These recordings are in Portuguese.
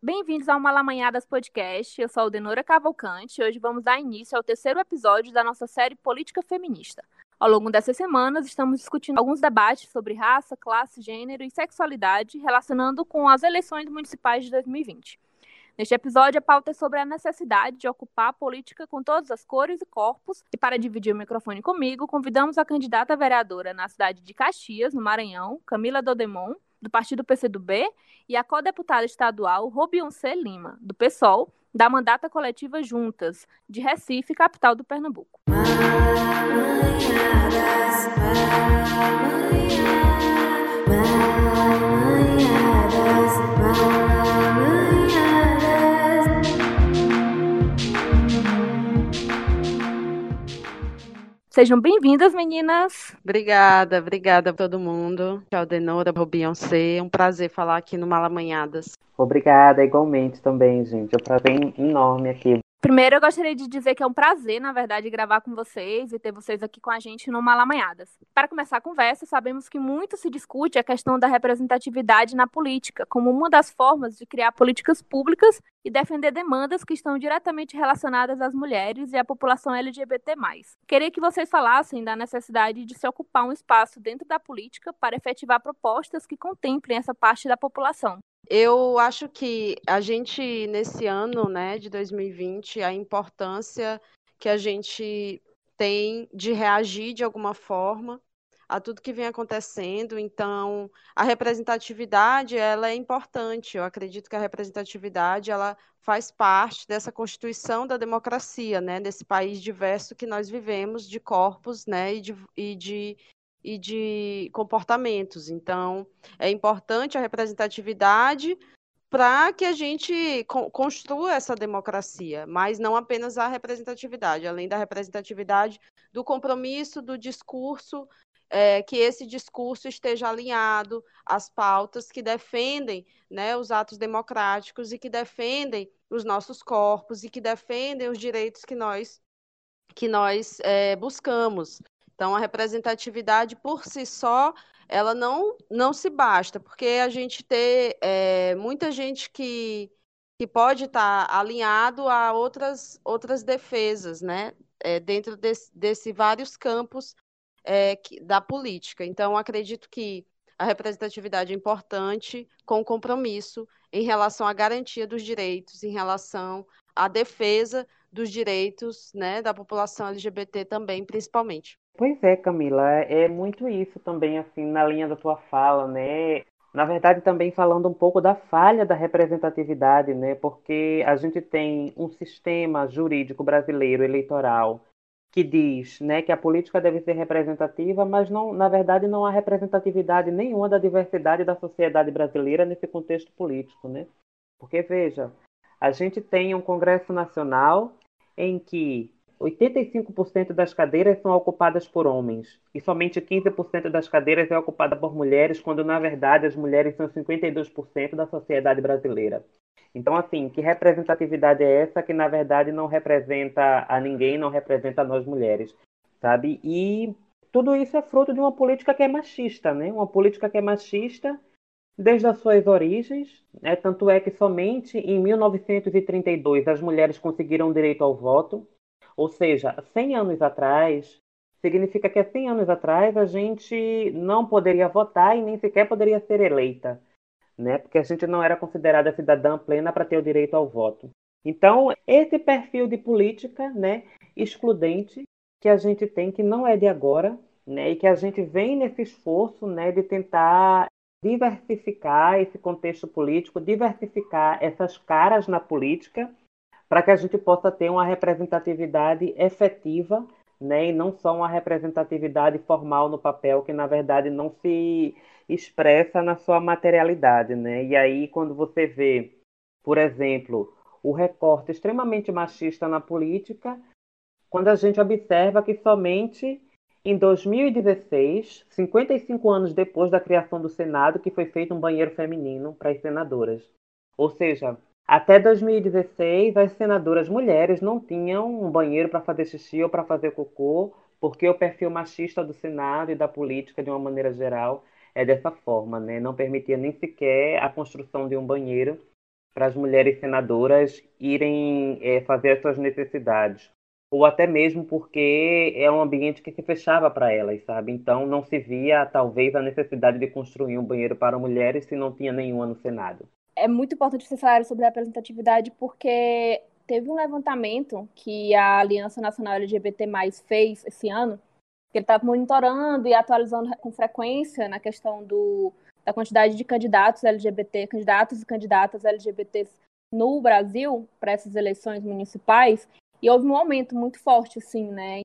Bem-vindos ao Malamanhadas Podcast. Eu sou a Denora Cavalcante e hoje vamos dar início ao terceiro episódio da nossa série Política Feminista. Ao longo dessas semanas, estamos discutindo alguns debates sobre raça, classe, gênero e sexualidade, relacionando com as eleições municipais de 2020. Neste episódio, a pauta é sobre a necessidade de ocupar a política com todas as cores e corpos. E para dividir o microfone comigo, convidamos a candidata vereadora na cidade de Caxias, no Maranhão, Camila Dodemon, do partido PCdoB, e a co-deputada estadual Robionce Lima, do PSOL, da mandata coletiva Juntas, de Recife, capital do Pernambuco. Sejam bem-vindas, meninas. Obrigada, obrigada a todo mundo. Tchau, Denora, Beyoncé. É um prazer falar aqui no Malamanhadas. Obrigada, igualmente também, gente. É um prazer enorme aqui Primeiro, eu gostaria de dizer que é um prazer, na verdade, gravar com vocês e ter vocês aqui com a gente no Malamanhadas. Para começar a conversa, sabemos que muito se discute a questão da representatividade na política, como uma das formas de criar políticas públicas e defender demandas que estão diretamente relacionadas às mulheres e à população LGBT+. Queria que vocês falassem da necessidade de se ocupar um espaço dentro da política para efetivar propostas que contemplem essa parte da população. Eu acho que a gente, nesse ano né, de 2020, a importância que a gente tem de reagir de alguma forma a tudo que vem acontecendo. Então, a representatividade ela é importante. Eu acredito que a representatividade ela faz parte dessa constituição da democracia, né, nesse país diverso que nós vivemos, de corpos, né, e de, e de e de comportamentos. Então, é importante a representatividade para que a gente construa essa democracia, mas não apenas a representatividade, além da representatividade, do compromisso, do discurso, é, que esse discurso esteja alinhado às pautas que defendem né, os atos democráticos e que defendem os nossos corpos e que defendem os direitos que nós que nós é, buscamos. Então, a representatividade por si só, ela não, não se basta, porque a gente ter é, muita gente que, que pode estar alinhado a outras, outras defesas, né? É, dentro desse, desse vários campos é, que, da política. Então, acredito que a representatividade é importante, com compromisso em relação à garantia dos direitos, em relação à defesa dos direitos né, da população LGBT também, principalmente. Pois é, Camila, é muito isso também, assim, na linha da tua fala, né? Na verdade, também falando um pouco da falha da representatividade, né? Porque a gente tem um sistema jurídico brasileiro eleitoral que diz, né, que a política deve ser representativa, mas não, na verdade, não há representatividade nenhuma da diversidade da sociedade brasileira nesse contexto político, né? Porque veja, a gente tem um Congresso Nacional em que 85% das cadeiras são ocupadas por homens e somente 15% das cadeiras é ocupada por mulheres, quando na verdade as mulheres são 52% da sociedade brasileira. Então, assim, que representatividade é essa que na verdade não representa a ninguém, não representa nós mulheres, sabe? E tudo isso é fruto de uma política que é machista, né? Uma política que é machista desde as suas origens, né? tanto é que somente em 1932 as mulheres conseguiram direito ao voto, ou seja, 100 anos atrás, significa que há 100 anos atrás a gente não poderia votar e nem sequer poderia ser eleita, né? Porque a gente não era considerada cidadã plena para ter o direito ao voto. Então, esse perfil de política, né, excludente que a gente tem que não é de agora, né, e que a gente vem nesse esforço, né, de tentar diversificar esse contexto político, diversificar essas caras na política para que a gente possa ter uma representatividade efetiva, né, e não só uma representatividade formal no papel, que na verdade não se expressa na sua materialidade, né? E aí quando você vê, por exemplo, o recorte extremamente machista na política, quando a gente observa que somente em 2016, 55 anos depois da criação do Senado, que foi feito um banheiro feminino para as senadoras. Ou seja, até 2016, as senadoras mulheres não tinham um banheiro para fazer xixi ou para fazer cocô, porque o perfil machista do Senado e da política, de uma maneira geral, é dessa forma, né? Não permitia nem sequer a construção de um banheiro para as mulheres senadoras irem é, fazer as suas necessidades ou até mesmo porque é um ambiente que se fechava para elas, sabe? Então não se via talvez a necessidade de construir um banheiro para mulheres se não tinha nenhuma no Senado. É muito importante você falar sobre representatividade porque teve um levantamento que a Aliança Nacional LGBT+ fez esse ano, que ele estava monitorando e atualizando com frequência na questão do, da quantidade de candidatos LGBT, candidatos e candidatas LGBTs no Brasil para essas eleições municipais, e houve um aumento muito forte, assim, né?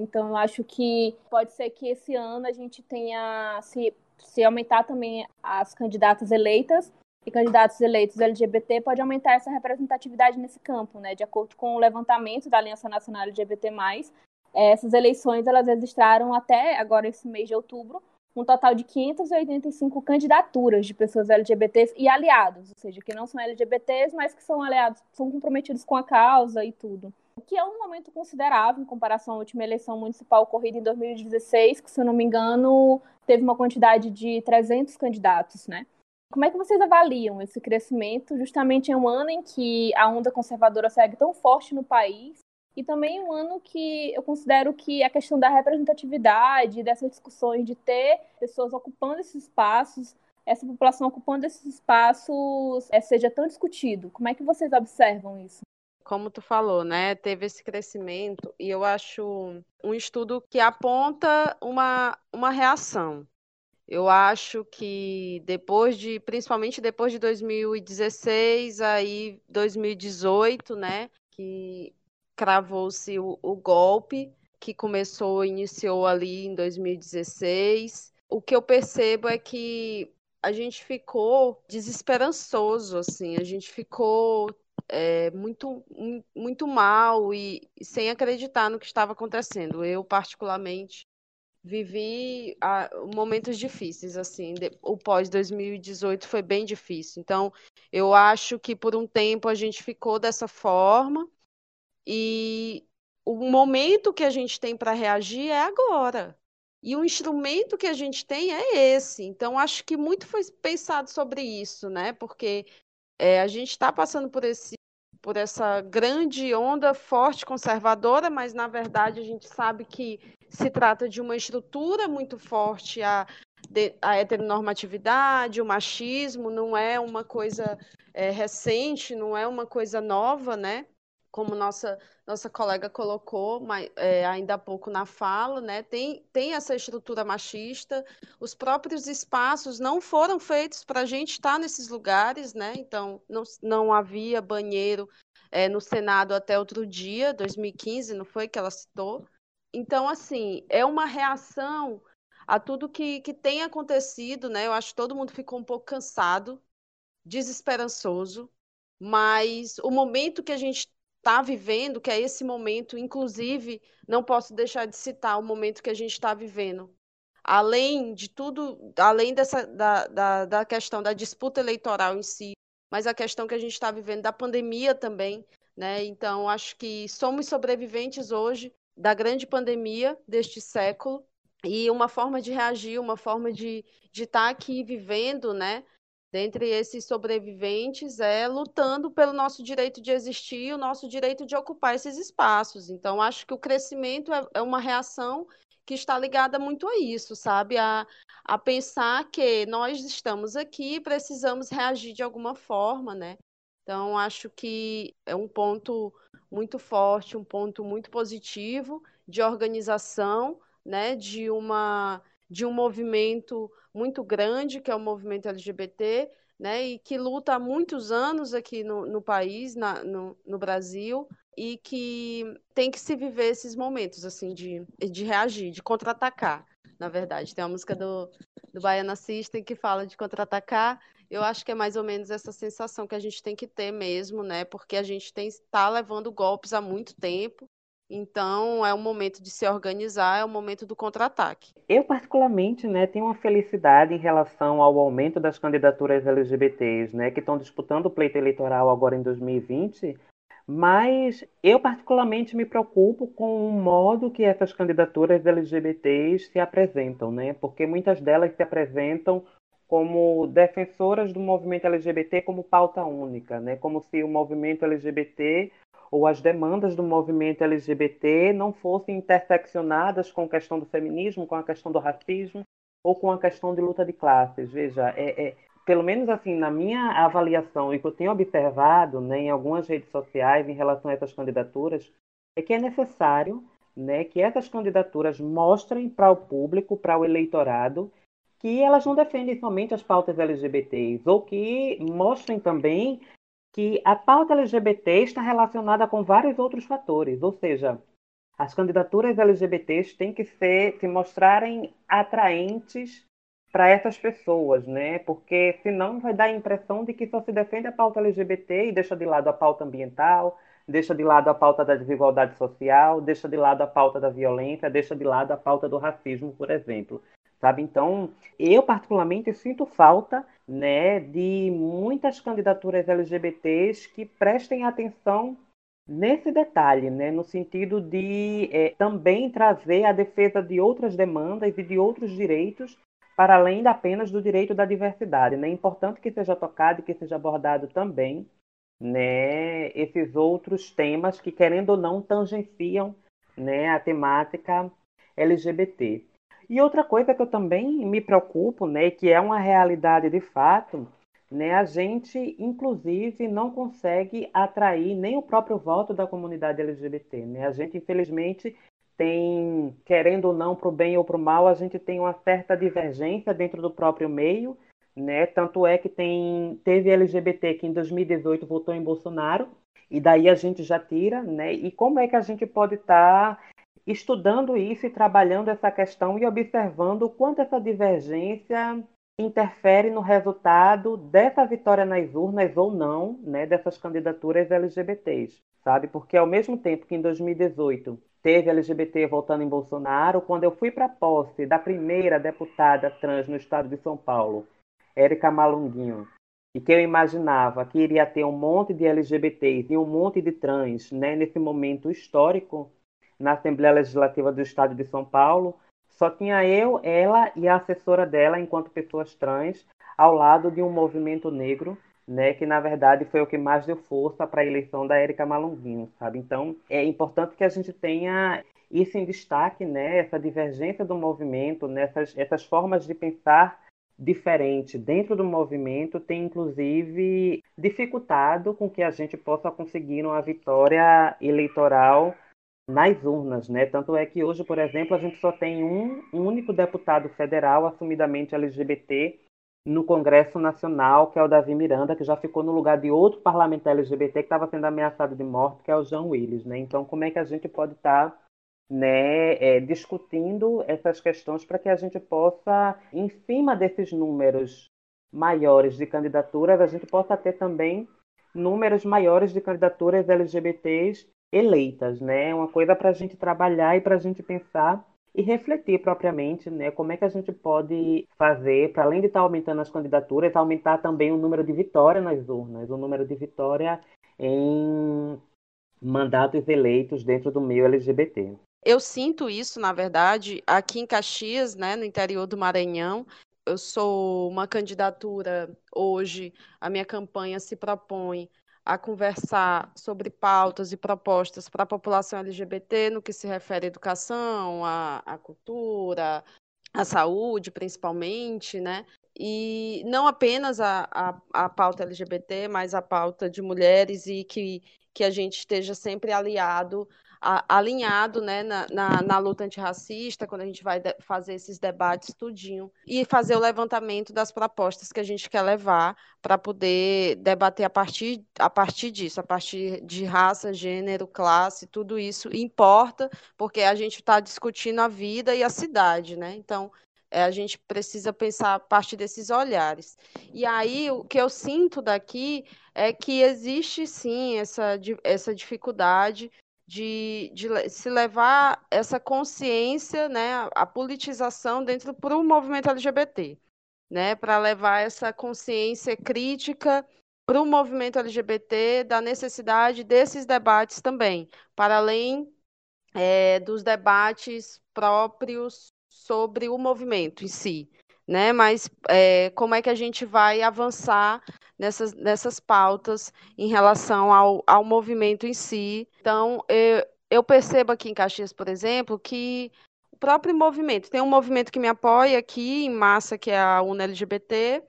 Então, eu acho que pode ser que esse ano a gente tenha, se, se aumentar também as candidatas eleitas e candidatos eleitos LGBT, pode aumentar essa representatividade nesse campo, né? De acordo com o levantamento da Aliança Nacional LGBT+, essas eleições, elas registraram até agora, esse mês de outubro, um total de 585 candidaturas de pessoas LGBTs e aliados, ou seja, que não são LGBTs, mas que são aliados, são comprometidos com a causa e tudo o que é um momento considerável em comparação à última eleição municipal ocorrida em 2016, que, se eu não me engano, teve uma quantidade de 300 candidatos, né? Como é que vocês avaliam esse crescimento, justamente em um ano em que a onda conservadora segue tão forte no país, e também um ano que eu considero que a questão da representatividade, dessas discussões de ter pessoas ocupando esses espaços, essa população ocupando esses espaços, é, seja tão discutido. Como é que vocês observam isso? como tu falou, né, teve esse crescimento e eu acho um estudo que aponta uma, uma reação. Eu acho que depois de, principalmente depois de 2016, aí 2018, né, que cravou-se o, o golpe que começou, iniciou ali em 2016. O que eu percebo é que a gente ficou desesperançoso, assim, a gente ficou é, muito, muito mal e, e sem acreditar no que estava acontecendo. Eu, particularmente, vivi a, momentos difíceis, assim, de, o pós 2018 foi bem difícil. Então, eu acho que por um tempo a gente ficou dessa forma e o momento que a gente tem para reagir é agora. E o instrumento que a gente tem é esse. Então, acho que muito foi pensado sobre isso, né? Porque é, a gente está passando por, esse, por essa grande onda forte conservadora, mas na verdade a gente sabe que se trata de uma estrutura muito forte a, a heteronormatividade, o machismo, não é uma coisa é, recente, não é uma coisa nova, né? Como nossa nossa colega colocou mas, é, ainda há pouco na fala, né? Tem, tem essa estrutura machista, os próprios espaços não foram feitos para a gente estar nesses lugares, né? Então, não, não havia banheiro é, no Senado até outro dia, 2015, não foi que ela citou? Então, assim, é uma reação a tudo que, que tem acontecido, né? Eu acho que todo mundo ficou um pouco cansado, desesperançoso, mas o momento que a gente está vivendo, que é esse momento, inclusive, não posso deixar de citar o momento que a gente está vivendo. Além de tudo, além dessa, da, da, da questão da disputa eleitoral em si, mas a questão que a gente está vivendo da pandemia também, né? Então, acho que somos sobreviventes hoje da grande pandemia deste século e uma forma de reagir, uma forma de estar tá aqui vivendo, né? Dentre esses sobreviventes é lutando pelo nosso direito de existir, o nosso direito de ocupar esses espaços. Então, acho que o crescimento é, é uma reação que está ligada muito a isso, sabe? A, a pensar que nós estamos aqui e precisamos reagir de alguma forma, né? Então, acho que é um ponto muito forte, um ponto muito positivo de organização, né? De uma de um movimento muito grande, que é o movimento LGBT, né, e que luta há muitos anos aqui no, no país, na, no, no, Brasil, e que tem que se viver esses momentos, assim, de, de reagir, de contra-atacar, na verdade. Tem uma música do, do Baiana System que fala de contra-atacar, eu acho que é mais ou menos essa sensação que a gente tem que ter mesmo, né, porque a gente está levando golpes há muito tempo, então, é o momento de se organizar, é o momento do contra-ataque. Eu, particularmente, né, tenho uma felicidade em relação ao aumento das candidaturas LGBTs, né, que estão disputando o pleito eleitoral agora em 2020, mas eu, particularmente, me preocupo com o modo que essas candidaturas LGBTs se apresentam, né, porque muitas delas se apresentam como defensoras do movimento LGBT como pauta única, né? como se o movimento LGBT ou as demandas do movimento LGBT não fossem interseccionadas com a questão do feminismo, com a questão do racismo ou com a questão de luta de classes. Veja, é, é pelo menos assim na minha avaliação e que eu tenho observado né, em algumas redes sociais em relação a essas candidaturas, é que é necessário né, que essas candidaturas mostrem para o público, para o eleitorado, que elas não defendem somente as pautas LGBTs, ou que mostrem também que a pauta LGBT está relacionada com vários outros fatores, ou seja, as candidaturas LGBTs têm que ser, se mostrarem atraentes para essas pessoas, né? Porque senão vai dar a impressão de que só se defende a pauta LGBT e deixa de lado a pauta ambiental, deixa de lado a pauta da desigualdade social, deixa de lado a pauta da violência, deixa de lado a pauta do racismo, por exemplo sabe? Então, eu particularmente sinto falta, né, de muitas candidaturas LGBTs que prestem atenção nesse detalhe, né, no sentido de é, também trazer a defesa de outras demandas e de outros direitos para além apenas do direito da diversidade. Né? É importante que seja tocado e que seja abordado também né, esses outros temas que, querendo ou não, tangenciam né, a temática LGBT. E outra coisa que eu também me preocupo, né, que é uma realidade de fato, né, a gente, inclusive, não consegue atrair nem o próprio voto da comunidade LGBT. Né? A gente, infelizmente, tem, querendo ou não, para o bem ou para o mal, a gente tem uma certa divergência dentro do próprio meio. Né? Tanto é que tem, teve LGBT que em 2018 votou em Bolsonaro, e daí a gente já tira, né? E como é que a gente pode estar tá estudando isso e trabalhando essa questão e observando o quanto essa divergência interfere no resultado dessa vitória nas urnas ou não, né, dessas candidaturas LGBTs, sabe? Porque ao mesmo tempo que em 2018 teve LGBT votando em Bolsonaro, quando eu fui para a posse da primeira deputada trans no estado de São Paulo, Érica Malunguinho, e que eu imaginava que iria ter um monte de LGBTs e um monte de trans né, nesse momento histórico, na Assembleia Legislativa do Estado de São Paulo. Só tinha eu, ela e a assessora dela, enquanto pessoas trans, ao lado de um movimento negro, né, que na verdade foi o que mais deu força para a eleição da Érica Malunguinho, sabe? Então, é importante que a gente tenha isso em destaque, né, essa divergência do movimento, nessas essas formas de pensar diferente dentro do movimento tem inclusive dificultado com que a gente possa conseguir uma vitória eleitoral nas urnas, né? Tanto é que hoje, por exemplo, a gente só tem um único deputado federal assumidamente LGBT no Congresso Nacional, que é o Davi Miranda, que já ficou no lugar de outro parlamentar LGBT que estava sendo ameaçado de morte, que é o João Willis, né? Então, como é que a gente pode estar tá, né, é, discutindo essas questões para que a gente possa, em cima desses números maiores de candidaturas, a gente possa ter também números maiores de candidaturas LGBTs eleitas, né? É uma coisa para a gente trabalhar e para a gente pensar e refletir propriamente, né? Como é que a gente pode fazer, para além de estar tá aumentando as candidaturas, aumentar também o número de vitória nas urnas, o número de vitória em mandatos eleitos dentro do meio LGBT. Eu sinto isso, na verdade, aqui em Caxias, né, no interior do Maranhão. Eu sou uma candidatura hoje, a minha campanha se propõe a conversar sobre pautas e propostas para a população LGBT no que se refere à educação, à, à cultura, à saúde, principalmente, né? E não apenas a, a, a pauta LGBT, mas a pauta de mulheres e que, que a gente esteja sempre aliado alinhado né, na, na, na, luta antirracista, quando a gente vai fazer esses debates tudinho, e fazer o levantamento das propostas que a gente quer levar para poder debater a partir, a partir disso, a partir de raça, gênero, classe, tudo isso importa, porque a gente está discutindo a vida e a cidade, né? Então, é, a gente precisa pensar a partir desses olhares. E aí, o que eu sinto daqui é que existe sim essa, essa dificuldade de, de se levar essa consciência, né, a politização dentro para o movimento LGBT, né, para levar essa consciência crítica para o movimento LGBT da necessidade desses debates também, para além é, dos debates próprios sobre o movimento em si. Né? Mas é, como é que a gente vai avançar nessas, nessas pautas em relação ao, ao movimento em si? Então, eu, eu percebo aqui em Caxias, por exemplo, que o próprio movimento, tem um movimento que me apoia aqui em massa, que é a UNLGBT,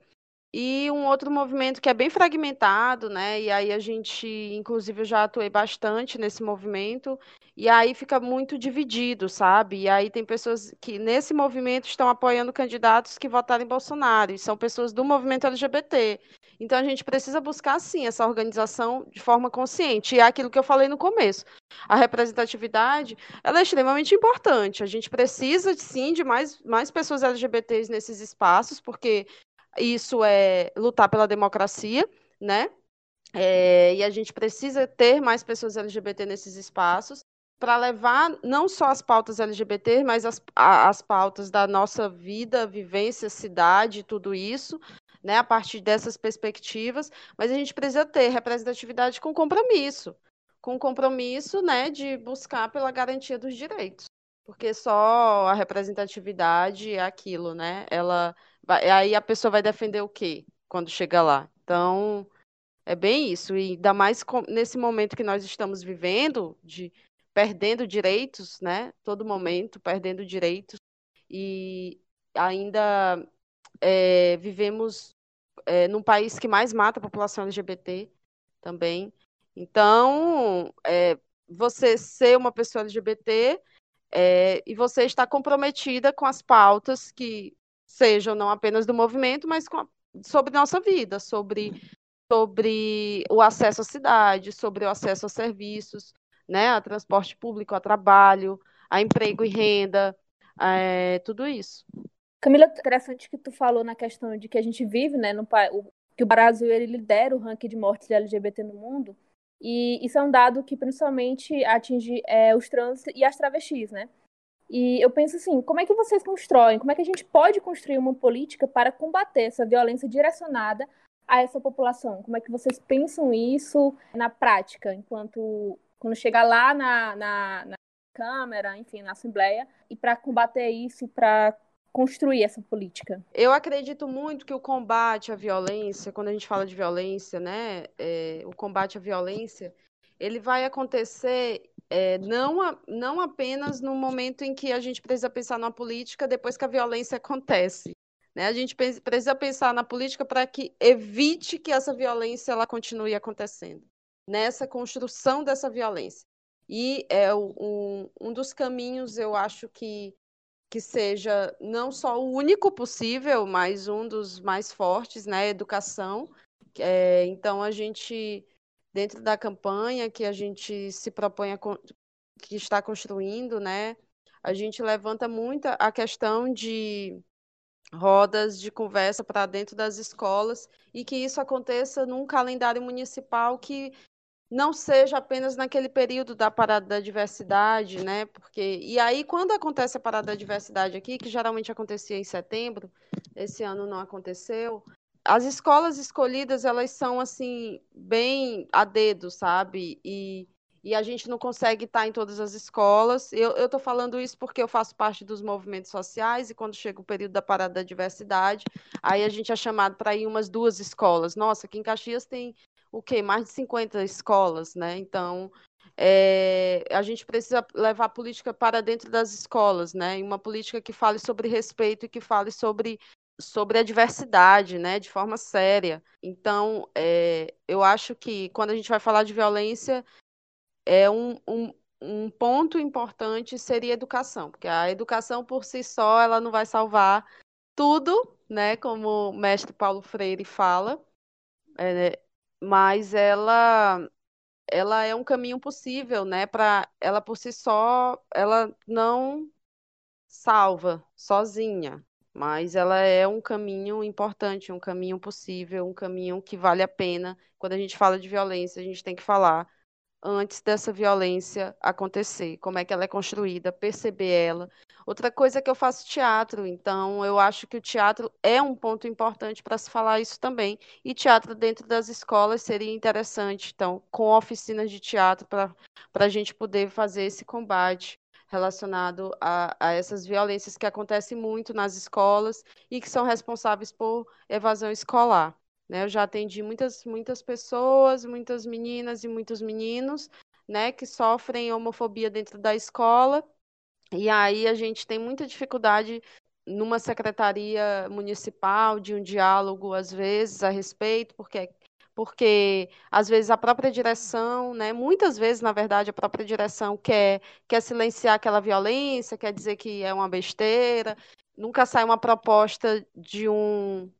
e um outro movimento que é bem fragmentado, né? E aí a gente, inclusive, eu já atuei bastante nesse movimento, e aí fica muito dividido, sabe? E aí tem pessoas que nesse movimento estão apoiando candidatos que votaram em Bolsonaro, e são pessoas do movimento LGBT. Então a gente precisa buscar sim essa organização de forma consciente. E é aquilo que eu falei no começo. A representatividade, ela é extremamente importante. A gente precisa sim de mais, mais pessoas LGBTs nesses espaços, porque isso é lutar pela democracia, né? É, e a gente precisa ter mais pessoas LGBT nesses espaços para levar não só as pautas LGBT, mas as, as pautas da nossa vida, vivência, cidade, tudo isso, né, a partir dessas perspectivas, mas a gente precisa ter representatividade com compromisso, com compromisso, né, de buscar pela garantia dos direitos, porque só a representatividade é aquilo, né, ela Aí a pessoa vai defender o quê quando chega lá? Então, é bem isso. E ainda mais nesse momento que nós estamos vivendo, de perdendo direitos, né? Todo momento, perdendo direitos. E ainda é, vivemos é, num país que mais mata a população LGBT também. Então, é, você ser uma pessoa LGBT é, e você está comprometida com as pautas que sejam não apenas do movimento, mas a, sobre nossa vida, sobre, sobre o acesso à cidade, sobre o acesso a serviços, né, a transporte público, a trabalho, a emprego e renda, é, tudo isso. Camila, interessante que tu falou na questão de que a gente vive, né, no que o Brasil ele lidera o ranking de mortes de LGBT no mundo, e isso é um dado que principalmente atinge é, os trans e as travestis, né? E eu penso assim, como é que vocês constroem, como é que a gente pode construir uma política para combater essa violência direcionada a essa população? Como é que vocês pensam isso na prática, enquanto quando chegar lá na, na, na Câmara, enfim, na Assembleia, e para combater isso para construir essa política? Eu acredito muito que o combate à violência, quando a gente fala de violência, né, é, o combate à violência, ele vai acontecer é, não, a, não apenas no momento em que a gente precisa pensar na política depois que a violência acontece. Né? A gente precisa pensar na política para que evite que essa violência ela continue acontecendo, nessa construção dessa violência. E é um, um dos caminhos, eu acho que, que seja não só o único possível, mas um dos mais fortes, né? Educação. É, então, a gente dentro da campanha que a gente se propõe a, que está construindo, né? A gente levanta muito a questão de rodas de conversa para dentro das escolas e que isso aconteça num calendário municipal que não seja apenas naquele período da parada da diversidade, né? Porque e aí quando acontece a parada da diversidade aqui, que geralmente acontecia em setembro, esse ano não aconteceu, as escolas escolhidas, elas são, assim, bem a dedo, sabe? E, e a gente não consegue estar em todas as escolas. Eu estou falando isso porque eu faço parte dos movimentos sociais e quando chega o período da parada da diversidade, aí a gente é chamado para ir umas duas escolas. Nossa, aqui em Caxias tem o quê? Mais de 50 escolas, né? Então, é, a gente precisa levar a política para dentro das escolas, né? Uma política que fale sobre respeito e que fale sobre sobre a diversidade, né, de forma séria. Então, é, eu acho que quando a gente vai falar de violência, é um, um, um ponto importante seria a educação, porque a educação por si só ela não vai salvar tudo, né, como o mestre Paulo Freire fala, é, mas ela ela é um caminho possível, né, para ela por si só ela não salva sozinha, mas ela é um caminho importante, um caminho possível, um caminho que vale a pena. Quando a gente fala de violência, a gente tem que falar antes dessa violência acontecer, como é que ela é construída, perceber ela. Outra coisa é que eu faço teatro, então eu acho que o teatro é um ponto importante para se falar isso também. E teatro dentro das escolas seria interessante, então, com oficinas de teatro para a gente poder fazer esse combate relacionado a, a, essas violências que acontecem muito nas escolas e que são responsáveis por evasão escolar. Né? Eu já atendi muitas, muitas pessoas, muitas meninas e muitos meninos né, que sofrem homofobia dentro da escola. E aí a gente tem muita dificuldade numa secretaria municipal de um diálogo às vezes a respeito, porque porque às vezes a própria direção, né, muitas vezes, na verdade, a própria direção quer, quer silenciar aquela violência, quer dizer que é uma besteira, nunca sai uma proposta de um,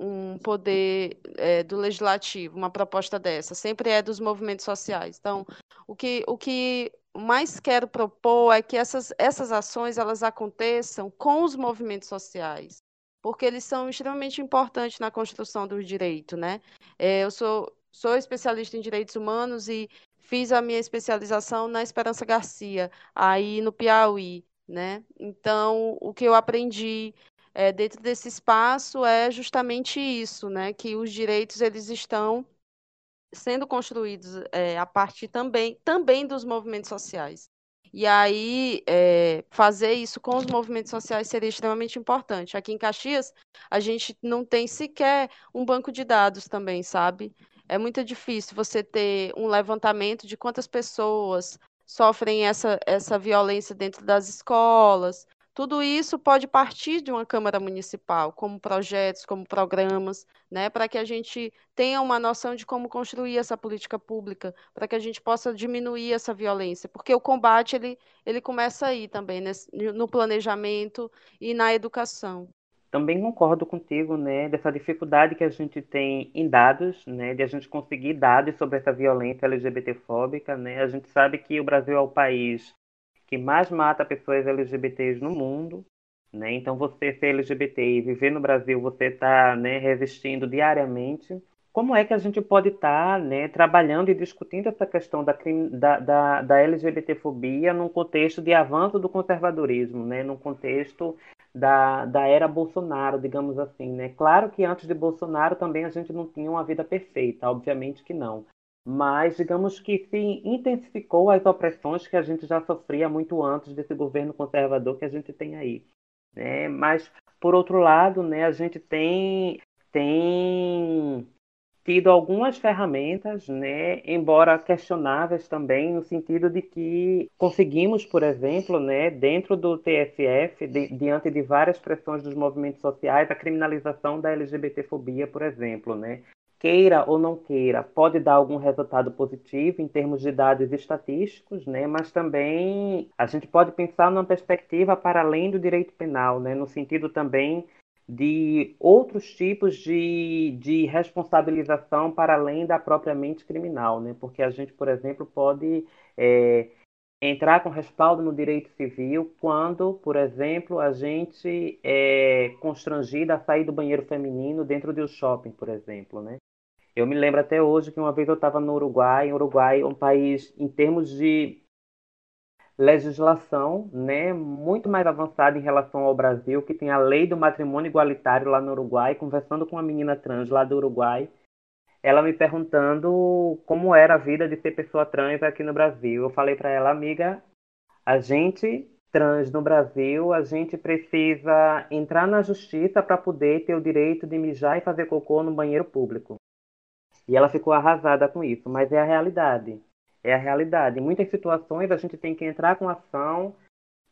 um poder é, do legislativo, uma proposta dessa, sempre é dos movimentos sociais. Então, o que, o que mais quero propor é que essas, essas ações elas aconteçam com os movimentos sociais, porque eles são extremamente importantes na construção do direito, né? É, eu sou, sou especialista em direitos humanos e fiz a minha especialização na Esperança Garcia, aí no Piauí, né? Então, o que eu aprendi é, dentro desse espaço é justamente isso, né? Que os direitos eles estão sendo construídos é, a partir também, também dos movimentos sociais. E aí, é, fazer isso com os movimentos sociais seria extremamente importante. Aqui em Caxias, a gente não tem sequer um banco de dados também, sabe? É muito difícil você ter um levantamento de quantas pessoas sofrem essa, essa violência dentro das escolas, tudo isso pode partir de uma Câmara Municipal, como projetos, como programas, né, para que a gente tenha uma noção de como construir essa política pública, para que a gente possa diminuir essa violência, porque o combate ele, ele começa aí também, nesse, no planejamento e na educação. Também concordo contigo, né, dessa dificuldade que a gente tem em dados, né, de a gente conseguir dados sobre essa violência LGBTfóbica, né. A gente sabe que o Brasil é o país que mais mata pessoas LGBTs no mundo. Né? Então, você ser LGBT e viver no Brasil, você está né, resistindo diariamente. Como é que a gente pode estar tá, né, trabalhando e discutindo essa questão da, da, da, da LGBTfobia num contexto de avanço do conservadorismo, né, num contexto da, da era Bolsonaro, digamos assim. Né? Claro que antes de Bolsonaro também a gente não tinha uma vida perfeita, obviamente que não mas digamos que se intensificou as opressões que a gente já sofria muito antes desse governo conservador que a gente tem aí. Né? Mas, por outro lado, né, a gente tem, tem tido algumas ferramentas, né, embora questionáveis também, no sentido de que conseguimos, por exemplo, né, dentro do TSF, de, diante de várias pressões dos movimentos sociais, a criminalização da LGBTfobia, por exemplo, né, queira ou não queira, pode dar algum resultado positivo em termos de dados estatísticos, né? mas também a gente pode pensar numa perspectiva para além do direito penal, né? no sentido também de outros tipos de, de responsabilização para além da propriamente criminal, né? porque a gente, por exemplo, pode é, entrar com respaldo no direito civil quando, por exemplo, a gente é constrangida a sair do banheiro feminino dentro de um shopping, por exemplo, né? Eu me lembro até hoje que uma vez eu estava no Uruguai, o Uruguai é um país, em termos de legislação, né, muito mais avançado em relação ao Brasil, que tem a lei do matrimônio igualitário lá no Uruguai, conversando com uma menina trans lá do Uruguai, ela me perguntando como era a vida de ser pessoa trans aqui no Brasil. Eu falei para ela, amiga, a gente trans no Brasil, a gente precisa entrar na justiça para poder ter o direito de mijar e fazer cocô no banheiro público. E ela ficou arrasada com isso, mas é a realidade. É a realidade. Em muitas situações a gente tem que entrar com ação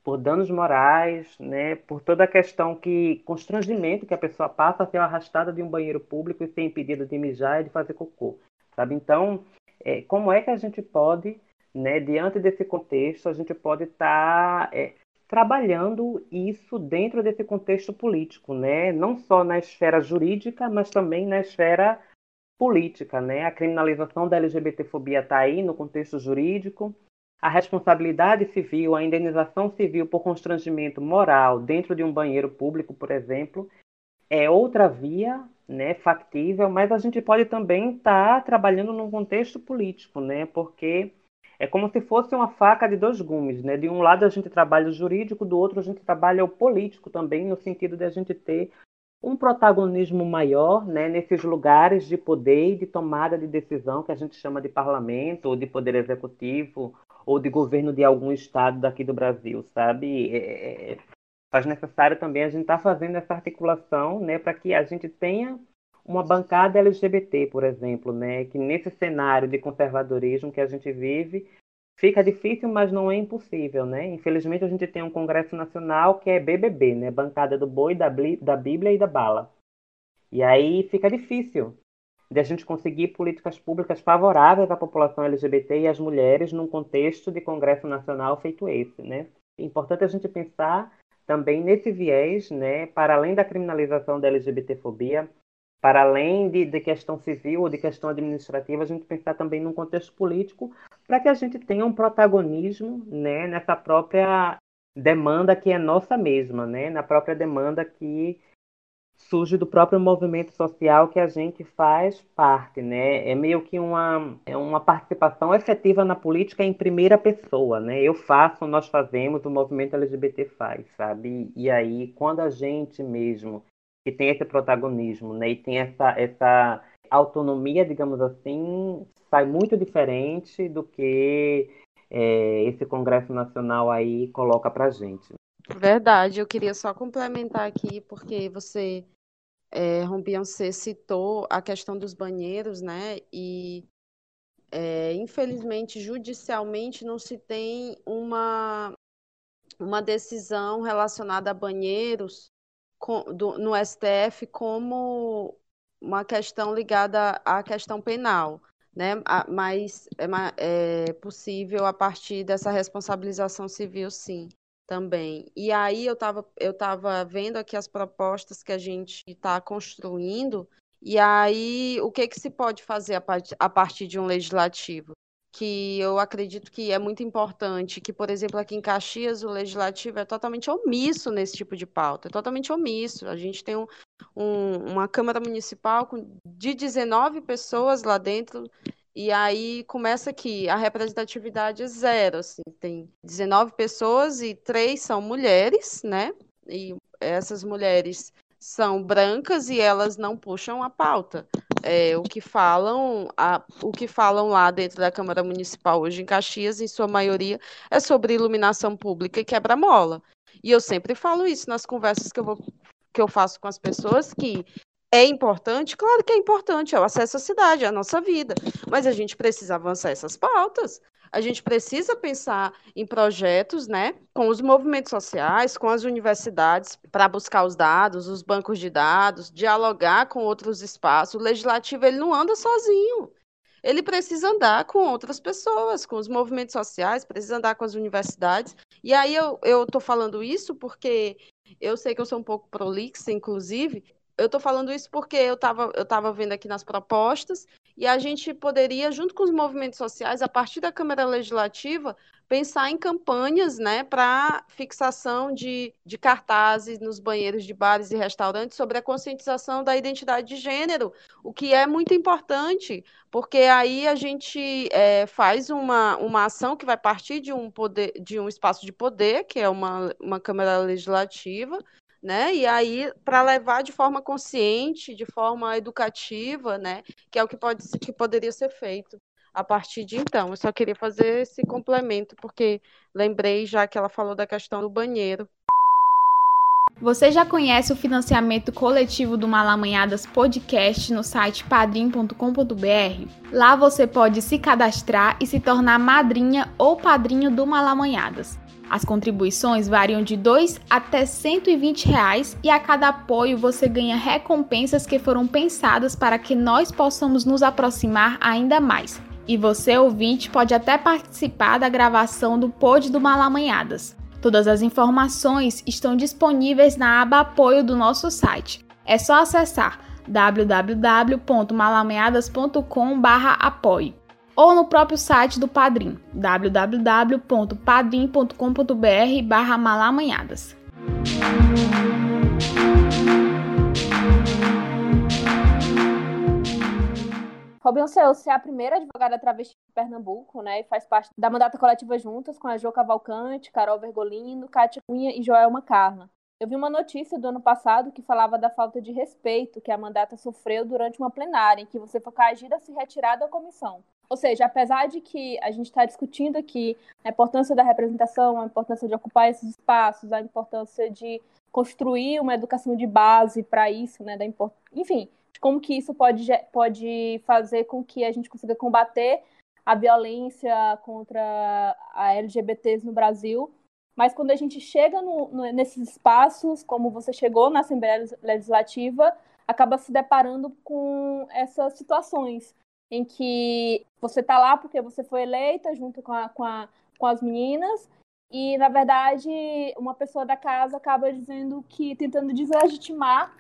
por danos morais, né, por toda a questão que constrangimento que a pessoa passa a ser arrastada de um banheiro público e ser impedida de mijar e de fazer cocô, sabe? Então, é, como é que a gente pode, né, diante desse contexto, a gente pode estar tá, é, trabalhando isso dentro desse contexto político, né? Não só na esfera jurídica, mas também na esfera política, né? A criminalização da LGBTfobia está aí no contexto jurídico. A responsabilidade civil, a indenização civil por constrangimento moral dentro de um banheiro público, por exemplo, é outra via, né, factível, mas a gente pode também estar tá trabalhando num contexto político, né? Porque é como se fosse uma faca de dois gumes, né? De um lado a gente trabalha o jurídico, do outro a gente trabalha o político também, no sentido de a gente ter um protagonismo maior né, nesses lugares de poder e de tomada de decisão que a gente chama de parlamento, ou de poder executivo, ou de governo de algum estado daqui do Brasil, sabe? É, é faz necessário também a gente estar tá fazendo essa articulação, né, para que a gente tenha uma bancada LGBT, por exemplo, né, que nesse cenário de conservadorismo que a gente vive, fica difícil, mas não é impossível, né? Infelizmente a gente tem um Congresso Nacional que é BBB, né, bancada do boi, da, da Bíblia e da bala. E aí fica difícil de a gente conseguir políticas públicas favoráveis à população LGBT e às mulheres num contexto de Congresso Nacional feito esse, né? É importante a gente pensar também nesse viés, né, para além da criminalização da LGBTfobia, para além de, de questão civil ou de questão administrativa, a gente pensar também num contexto político para que a gente tenha um protagonismo né, nessa própria demanda que é nossa mesma, né, na própria demanda que surge do próprio movimento social que a gente faz parte, né? É meio que uma, é uma participação efetiva na política em primeira pessoa, né? Eu faço, nós fazemos, o movimento LGBT faz, sabe? E aí, quando a gente mesmo que tem esse protagonismo, né? E tem essa, essa autonomia, digamos assim, sai muito diferente do que é, esse Congresso Nacional aí coloca pra gente. Verdade, eu queria só complementar aqui, porque você é, citou a questão dos banheiros, né? E é, infelizmente, judicialmente, não se tem uma, uma decisão relacionada a banheiros com, do, no STF como uma questão ligada à questão penal. Né? Mas é, é possível a partir dessa responsabilização civil, sim também. E aí eu estava eu tava vendo aqui as propostas que a gente está construindo, e aí o que, que se pode fazer a, part a partir de um legislativo? Que eu acredito que é muito importante, que, por exemplo, aqui em Caxias, o legislativo é totalmente omisso nesse tipo de pauta, é totalmente omisso. A gente tem um, um, uma Câmara Municipal com, de 19 pessoas lá dentro e aí começa que a representatividade é zero, assim, tem 19 pessoas e três são mulheres, né? E essas mulheres são brancas e elas não puxam a pauta. É, o que falam a, o que falam lá dentro da Câmara Municipal hoje em Caxias, em sua maioria, é sobre iluminação pública e quebra-mola. E eu sempre falo isso nas conversas que eu, vou, que eu faço com as pessoas, que é importante? Claro que é importante, é o acesso à cidade, é a nossa vida. Mas a gente precisa avançar essas pautas. A gente precisa pensar em projetos, né, com os movimentos sociais, com as universidades, para buscar os dados, os bancos de dados, dialogar com outros espaços. O legislativo ele não anda sozinho. Ele precisa andar com outras pessoas, com os movimentos sociais, precisa andar com as universidades. E aí eu estou falando isso porque eu sei que eu sou um pouco prolixa, inclusive, eu estou falando isso porque eu estava eu tava vendo aqui nas propostas e a gente poderia, junto com os movimentos sociais, a partir da Câmara Legislativa, pensar em campanhas né, para fixação de, de cartazes nos banheiros de bares e restaurantes sobre a conscientização da identidade de gênero, o que é muito importante, porque aí a gente é, faz uma, uma ação que vai partir de um, poder, de um espaço de poder, que é uma, uma Câmara Legislativa, né? E aí para levar de forma consciente, de forma educativa, né? Que é o que pode que poderia ser feito a partir de então. Eu só queria fazer esse complemento porque lembrei já que ela falou da questão do banheiro. Você já conhece o financiamento coletivo do Malamanhadas Podcast no site padrim.com.br? Lá você pode se cadastrar e se tornar madrinha ou padrinho do Malamanhadas. As contribuições variam de 2 até 120 reais e a cada apoio você ganha recompensas que foram pensadas para que nós possamos nos aproximar ainda mais. E você, ouvinte, pode até participar da gravação do Pod do Malamanhadas. Todas as informações estão disponíveis na aba Apoio do nosso site. É só acessar www.malamanhadas.com/apoio ou no próprio site do Padrim, www.padrim.com.br barra malamanhadas. Robin você é a primeira advogada travesti de Pernambuco, né? E faz parte da mandata coletiva juntas com a Jo Cavalcante, Carol Vergolino, Kátia Cunha e Joel Macarna. Eu vi uma notícia do ano passado que falava da falta de respeito que a mandata sofreu durante uma plenária, em que você foi coagida a se retirar da comissão. Ou seja, apesar de que a gente está discutindo aqui a importância da representação, a importância de ocupar esses espaços, a importância de construir uma educação de base para isso, né? Da import... Enfim, como que isso pode, pode fazer com que a gente consiga combater a violência contra a LGBTs no Brasil. Mas quando a gente chega no, no, nesses espaços, como você chegou na Assembleia Legislativa, acaba se deparando com essas situações em que você está lá porque você foi eleita junto com, a, com, a, com as meninas e, na verdade, uma pessoa da casa acaba dizendo que, tentando deslegitimar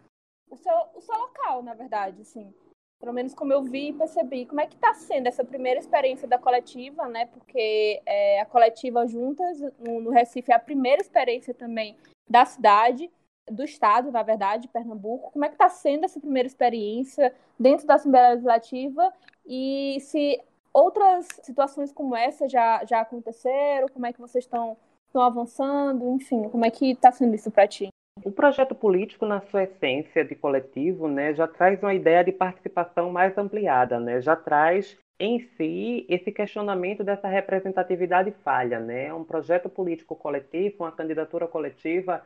o seu, o seu local, na verdade, assim. Pelo menos como eu vi e percebi. Como é que está sendo essa primeira experiência da coletiva, né? Porque é, a coletiva Juntas, no, no Recife, é a primeira experiência também da cidade do Estado, na verdade, Pernambuco. Como é que está sendo essa primeira experiência dentro da Assembleia Legislativa e se outras situações como essa já, já aconteceram, como é que vocês estão, estão avançando, enfim, como é que está sendo isso para ti? O projeto político, na sua essência de coletivo, né, já traz uma ideia de participação mais ampliada, né, já traz em si esse questionamento dessa representatividade falha, né? Um projeto político coletivo, uma candidatura coletiva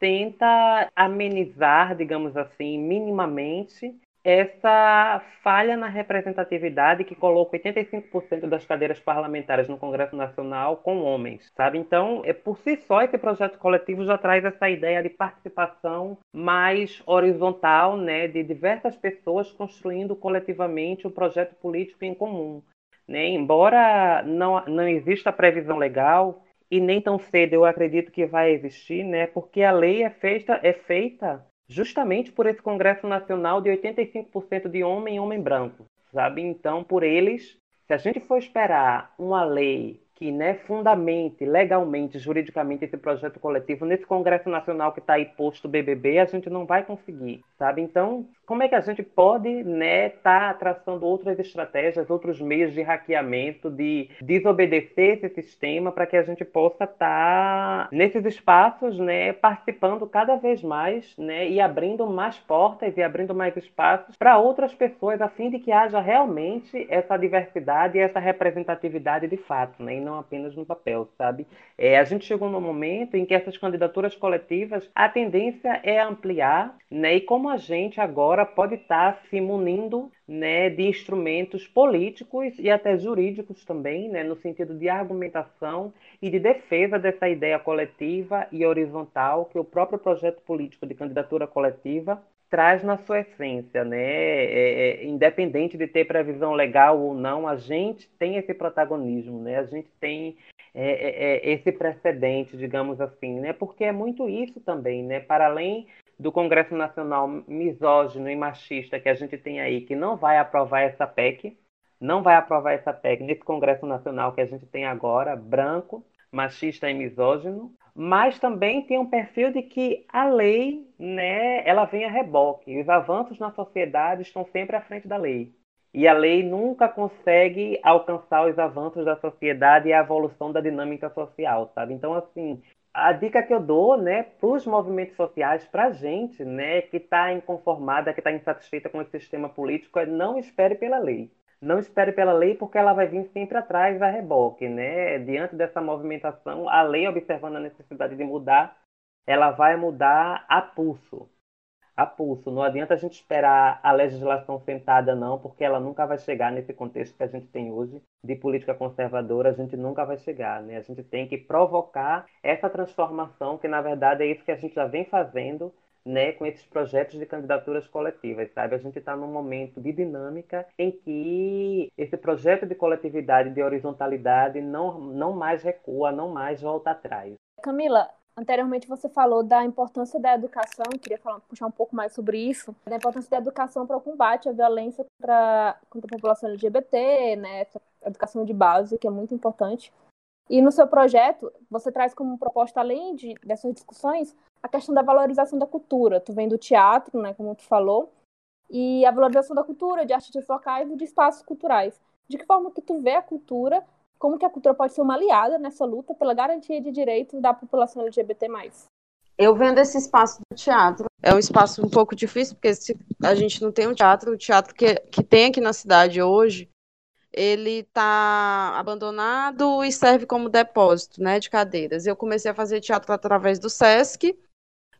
tenta amenizar, digamos assim, minimamente essa falha na representatividade que coloca 85% das cadeiras parlamentares no Congresso Nacional com homens, sabe? Então, é por si só esse projeto coletivo já traz essa ideia de participação mais horizontal, né, de diversas pessoas construindo coletivamente um projeto político em comum, né? Embora não não exista previsão legal e nem tão cedo eu acredito que vai existir, né? Porque a lei é feita, é feita justamente por esse Congresso Nacional de 85% de homem e homem branco, sabe? Então, por eles, se a gente for esperar uma lei que né, fundamente, legalmente, juridicamente esse projeto coletivo nesse Congresso Nacional que está aí posto BBB, a gente não vai conseguir, sabe? Então, como é que a gente pode né estar tá traçando outras estratégias, outros meios de hackeamento, de desobedecer esse sistema para que a gente possa estar tá nesses espaços, né, participando cada vez mais, né, e abrindo mais portas e abrindo mais espaços para outras pessoas, a fim de que haja realmente essa diversidade e essa representatividade de fato, né, não apenas no papel, sabe? É, a gente chegou num momento em que essas candidaturas coletivas, a tendência é ampliar, né, e como a gente agora pode estar se munindo né, de instrumentos políticos e até jurídicos também, né, no sentido de argumentação e de defesa dessa ideia coletiva e horizontal que o próprio projeto político de candidatura coletiva traz na sua essência, né? É, é, independente de ter previsão legal ou não, a gente tem esse protagonismo, né? A gente tem é, é, é esse precedente, digamos assim, né? Porque é muito isso também, né? Para além do Congresso Nacional misógino e machista que a gente tem aí, que não vai aprovar essa PEC, não vai aprovar essa PEC nesse Congresso Nacional que a gente tem agora, branco, machista e misógino, mas também tem um perfil de que a lei, né, ela vem a reboque. Os avanços na sociedade estão sempre à frente da lei. E a lei nunca consegue alcançar os avanços da sociedade e a evolução da dinâmica social, sabe? Então, assim, a dica que eu dou, né, para os movimentos sociais, para a gente, né, que está inconformada, que está insatisfeita com o sistema político, é não espere pela lei. Não espere pela lei, porque ela vai vir sempre atrás a reboque, né? Diante dessa movimentação, a lei, observando a necessidade de mudar, ela vai mudar a pulso a pulso. Não adianta a gente esperar a legislação sentada, não, porque ela nunca vai chegar nesse contexto que a gente tem hoje de política conservadora, a gente nunca vai chegar. Né? A gente tem que provocar essa transformação, que na verdade é isso que a gente já vem fazendo né, com esses projetos de candidaturas coletivas, sabe? A gente está num momento de dinâmica em que esse projeto de coletividade, de horizontalidade, não, não mais recua, não mais volta atrás. Camila, Anteriormente você falou da importância da educação, queria falar, puxar um pouco mais sobre isso, da importância da educação para o combate à violência contra, contra a população LGBT, né, educação de base, que é muito importante. E no seu projeto, você traz como proposta, além de, dessas discussões, a questão da valorização da cultura. Tu vem do teatro, né, como tu falou, e a valorização da cultura, de artistas locais e de espaços culturais. De que forma que tu vê a cultura como que a cultura pode ser uma aliada nessa luta pela garantia de direitos da população LGBT+. Eu vendo esse espaço do teatro. É um espaço um pouco difícil, porque se a gente não tem um teatro, o teatro que, que tem aqui na cidade hoje, ele está abandonado e serve como depósito, né, de cadeiras. Eu comecei a fazer teatro através do SESC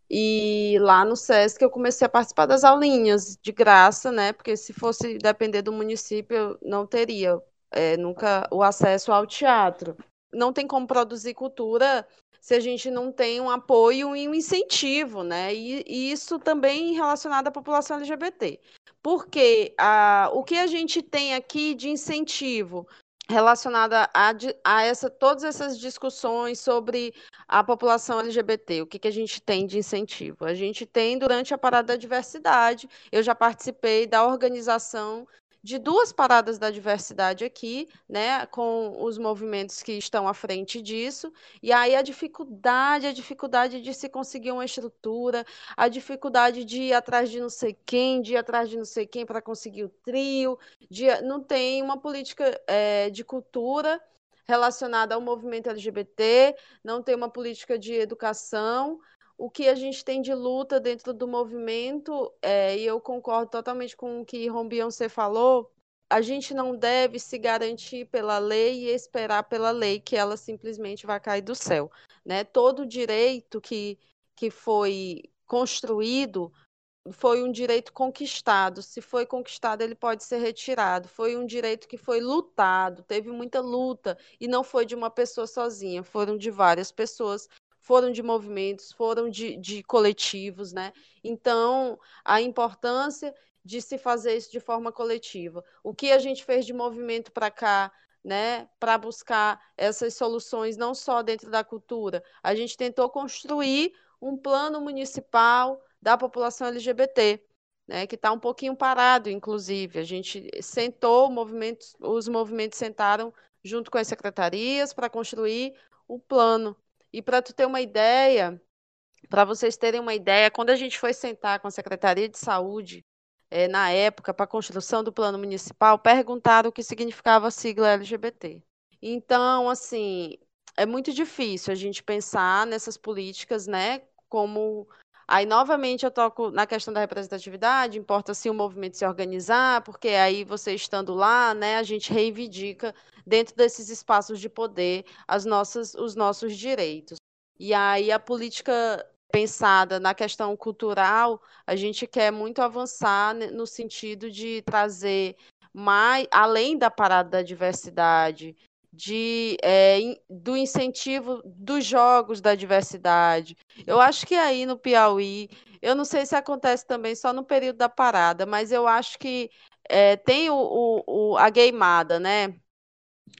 e lá no SESC eu comecei a participar das aulinhas de graça, né, porque se fosse depender do município eu não teria é, nunca o acesso ao teatro. Não tem como produzir cultura se a gente não tem um apoio e um incentivo, né? E, e isso também relacionado à população LGBT. Porque a, o que a gente tem aqui de incentivo relacionada a, a essa, todas essas discussões sobre a população LGBT, o que, que a gente tem de incentivo? A gente tem, durante a Parada da Diversidade, eu já participei da organização de duas paradas da diversidade aqui, né, com os movimentos que estão à frente disso, e aí a dificuldade, a dificuldade de se conseguir uma estrutura, a dificuldade de ir atrás de não sei quem, de ir atrás de não sei quem para conseguir o trio, de, não tem uma política é, de cultura relacionada ao movimento LGBT, não tem uma política de educação, o que a gente tem de luta dentro do movimento, é, e eu concordo totalmente com o que Ron Beyoncé falou, a gente não deve se garantir pela lei e esperar pela lei que ela simplesmente vai cair do céu. Né? Todo direito que, que foi construído foi um direito conquistado. Se foi conquistado, ele pode ser retirado. Foi um direito que foi lutado, teve muita luta, e não foi de uma pessoa sozinha, foram de várias pessoas foram de movimentos, foram de, de coletivos, né? Então, a importância de se fazer isso de forma coletiva. O que a gente fez de movimento para cá, né, para buscar essas soluções não só dentro da cultura, a gente tentou construir um plano municipal da população LGBT, né, que está um pouquinho parado, inclusive. A gente sentou, movimentos, os movimentos sentaram junto com as secretarias para construir o plano. E para tu ter uma ideia, para vocês terem uma ideia, quando a gente foi sentar com a Secretaria de Saúde, é, na época, para a construção do plano municipal, perguntaram o que significava a sigla LGBT. Então, assim, é muito difícil a gente pensar nessas políticas, né, como Aí, novamente, eu toco na questão da representatividade, importa sim o movimento se organizar, porque aí você estando lá, né, a gente reivindica dentro desses espaços de poder as nossas, os nossos direitos. E aí a política pensada na questão cultural, a gente quer muito avançar no sentido de trazer mais, além da parada da diversidade, de, é, do incentivo dos jogos da diversidade. Eu acho que aí no Piauí, eu não sei se acontece também só no período da parada, mas eu acho que é, tem o, o, o, a gameada, né?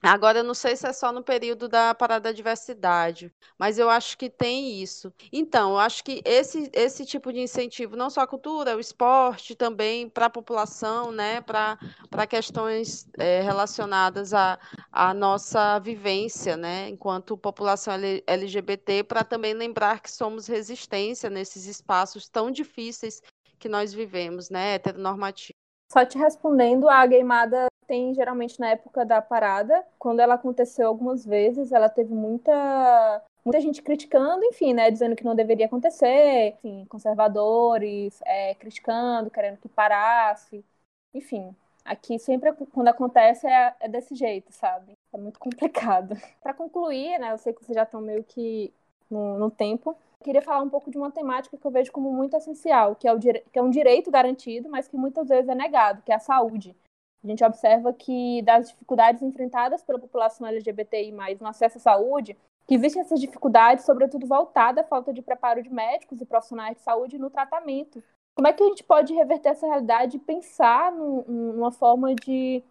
Agora, eu não sei se é só no período da parada da diversidade, mas eu acho que tem isso. Então, eu acho que esse, esse tipo de incentivo, não só a cultura, o esporte também para a população, né, para questões é, relacionadas à, à nossa vivência, né, enquanto população LGBT, para também lembrar que somos resistência nesses espaços tão difíceis que nós vivemos, né, heteronormativos. Só te respondendo, a gameada tem geralmente na época da parada. Quando ela aconteceu algumas vezes, ela teve muita muita gente criticando, enfim, né, dizendo que não deveria acontecer, enfim, conservadores é, criticando, querendo que parasse, enfim. Aqui sempre quando acontece é, é desse jeito, sabe? É muito complicado. Para concluir, né, eu sei que vocês já estão meio que no, no tempo. Eu queria falar um pouco de uma temática que eu vejo como muito essencial, que é, o que é um direito garantido, mas que muitas vezes é negado, que é a saúde. A gente observa que das dificuldades enfrentadas pela população LGBTI+, no acesso à saúde, que existem essas dificuldades, sobretudo voltada à falta de preparo de médicos e profissionais de saúde no tratamento. Como é que a gente pode reverter essa realidade e pensar numa forma de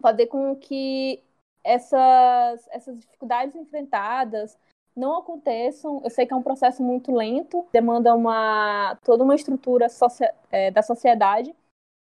fazer com que essas, essas dificuldades enfrentadas não aconteçam? Eu sei que é um processo muito lento, demanda uma, toda uma estrutura é, da sociedade,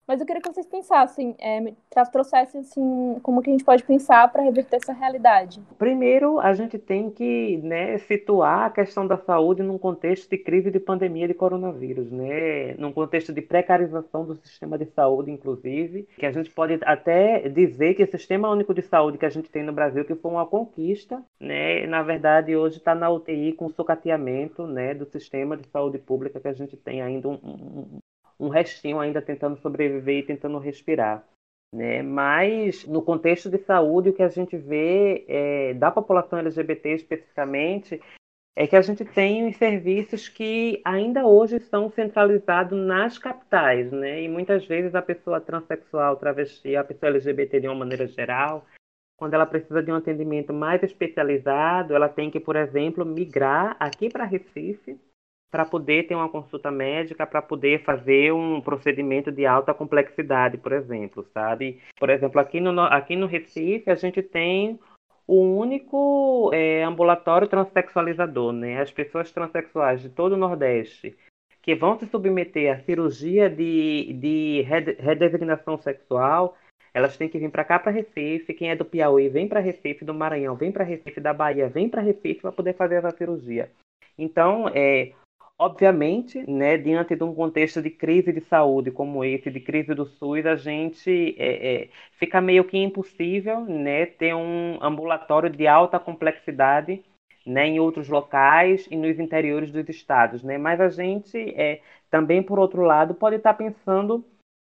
mas eu queria que vocês pensassem, é, trouxessem assim, como que a gente pode pensar para reverter essa realidade. Primeiro, a gente tem que né, situar a questão da saúde num contexto de crise de pandemia de coronavírus, né? num contexto de precarização do sistema de saúde, inclusive, que a gente pode até dizer que o sistema único de saúde que a gente tem no Brasil que foi uma conquista, né? na verdade hoje está na UTI com sucateamento né, do sistema de saúde pública que a gente tem ainda um, um restinho ainda tentando sobreviver e tentando respirar. Né? Mas, no contexto de saúde, o que a gente vê é, da população LGBT especificamente é que a gente tem os serviços que ainda hoje estão centralizados nas capitais, né? E muitas vezes a pessoa transexual, travesti, a pessoa LGBT de uma maneira geral, quando ela precisa de um atendimento mais especializado, ela tem que, por exemplo, migrar aqui para Recife para poder ter uma consulta médica, para poder fazer um procedimento de alta complexidade, por exemplo, sabe? Por exemplo, aqui no, aqui no Recife, a gente tem o único é, ambulatório transexualizador, né? As pessoas transexuais de todo o Nordeste que vão se submeter à cirurgia de, de redesignação sexual, elas têm que vir para cá, para Recife. Quem é do Piauí vem para Recife, do Maranhão vem para Recife, da Bahia vem para Recife para poder fazer essa cirurgia. Então, é, Obviamente, né, diante de um contexto de crise de saúde como esse, de crise do SUS, a gente é, é, fica meio que impossível né, ter um ambulatório de alta complexidade né, em outros locais e nos interiores dos estados. Né? Mas a gente é, também, por outro lado, pode estar pensando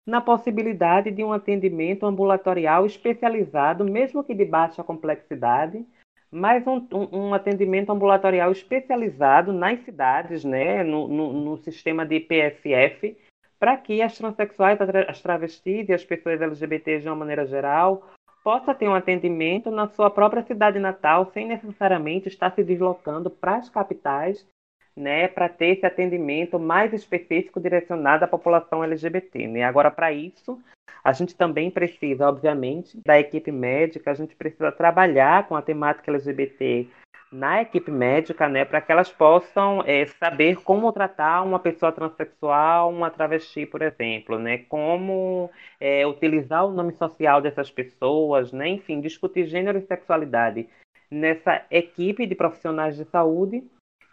na possibilidade de um atendimento ambulatorial especializado, mesmo que de baixa complexidade, mas um, um, atendimento ambulatorial especializado nas cidades, né, no, no, no sistema de PSF, para que as transexuais, as travestis e as pessoas LGBTs de uma maneira geral possa ter um atendimento na sua própria cidade natal, sem necessariamente estar se deslocando para as capitais, né, para ter esse atendimento mais específico direcionado à população LGBT. Né? Agora, para isso, a gente também precisa, obviamente, da equipe médica, a gente precisa trabalhar com a temática LGBT na equipe médica, né, para que elas possam é, saber como tratar uma pessoa transexual, uma travesti, por exemplo, né, como é, utilizar o nome social dessas pessoas, né, enfim, discutir gênero e sexualidade nessa equipe de profissionais de saúde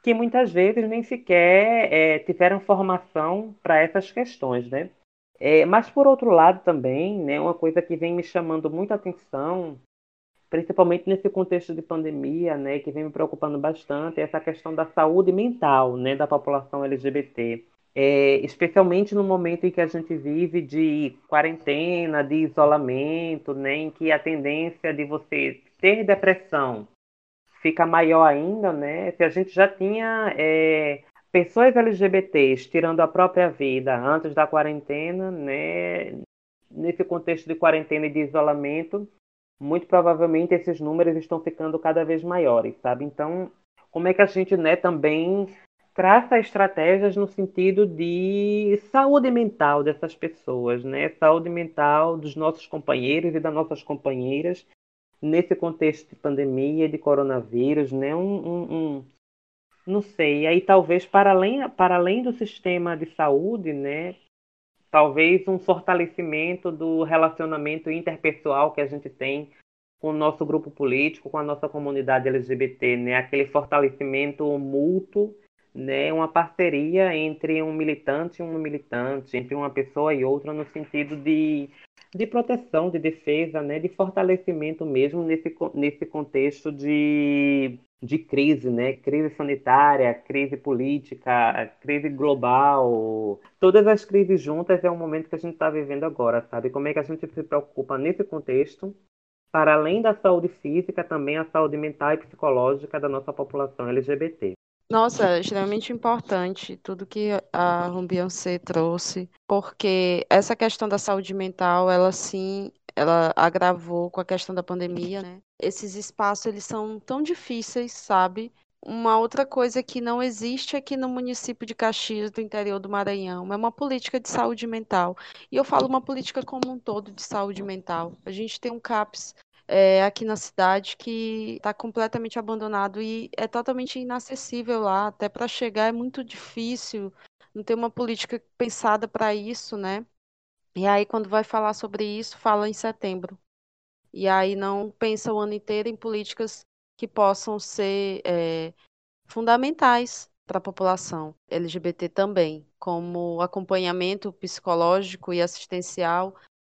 que muitas vezes nem sequer é, tiveram formação para essas questões, né? É, mas por outro lado também, né, uma coisa que vem me chamando muita atenção, principalmente nesse contexto de pandemia, né, que vem me preocupando bastante, é essa questão da saúde mental, né, da população LGBT. É, especialmente no momento em que a gente vive de quarentena, de isolamento, né, em que a tendência de você ter depressão fica maior ainda, né? Se a gente já tinha é, pessoas LGBTs tirando a própria vida antes da quarentena, né? Nesse contexto de quarentena e de isolamento, muito provavelmente esses números estão ficando cada vez maiores, sabe? Então, como é que a gente, né, também traça estratégias no sentido de saúde mental dessas pessoas, né? Saúde mental dos nossos companheiros e das nossas companheiras nesse contexto de pandemia, de coronavírus, né? Um, um, um, não sei, aí talvez para além, para além do sistema de saúde, né, talvez um fortalecimento do relacionamento interpessoal que a gente tem com o nosso grupo político, com a nossa comunidade LGBT, né, aquele fortalecimento mútuo, né, uma parceria entre um militante e uma militante, entre uma pessoa e outra no sentido de de proteção, de defesa, né, de fortalecimento mesmo nesse, nesse contexto de, de crise, né, crise sanitária, crise política, crise global, todas as crises juntas é o momento que a gente está vivendo agora, sabe? Como é que a gente se preocupa nesse contexto, para além da saúde física, também a saúde mental e psicológica da nossa população LGBT. Nossa, é extremamente importante tudo que a Beyoncé trouxe, porque essa questão da saúde mental, ela sim, ela agravou com a questão da pandemia, né? Esses espaços, eles são tão difíceis, sabe? Uma outra coisa que não existe aqui no município de Caxias, do interior do Maranhão, é uma política de saúde mental. E eu falo uma política como um todo de saúde mental. A gente tem um CAPS é, aqui na cidade que está completamente abandonado e é totalmente inacessível lá. Até para chegar é muito difícil, não tem uma política pensada para isso, né? E aí, quando vai falar sobre isso, fala em setembro. E aí não pensa o ano inteiro em políticas que possam ser é, fundamentais para a população LGBT também, como acompanhamento psicológico e assistencial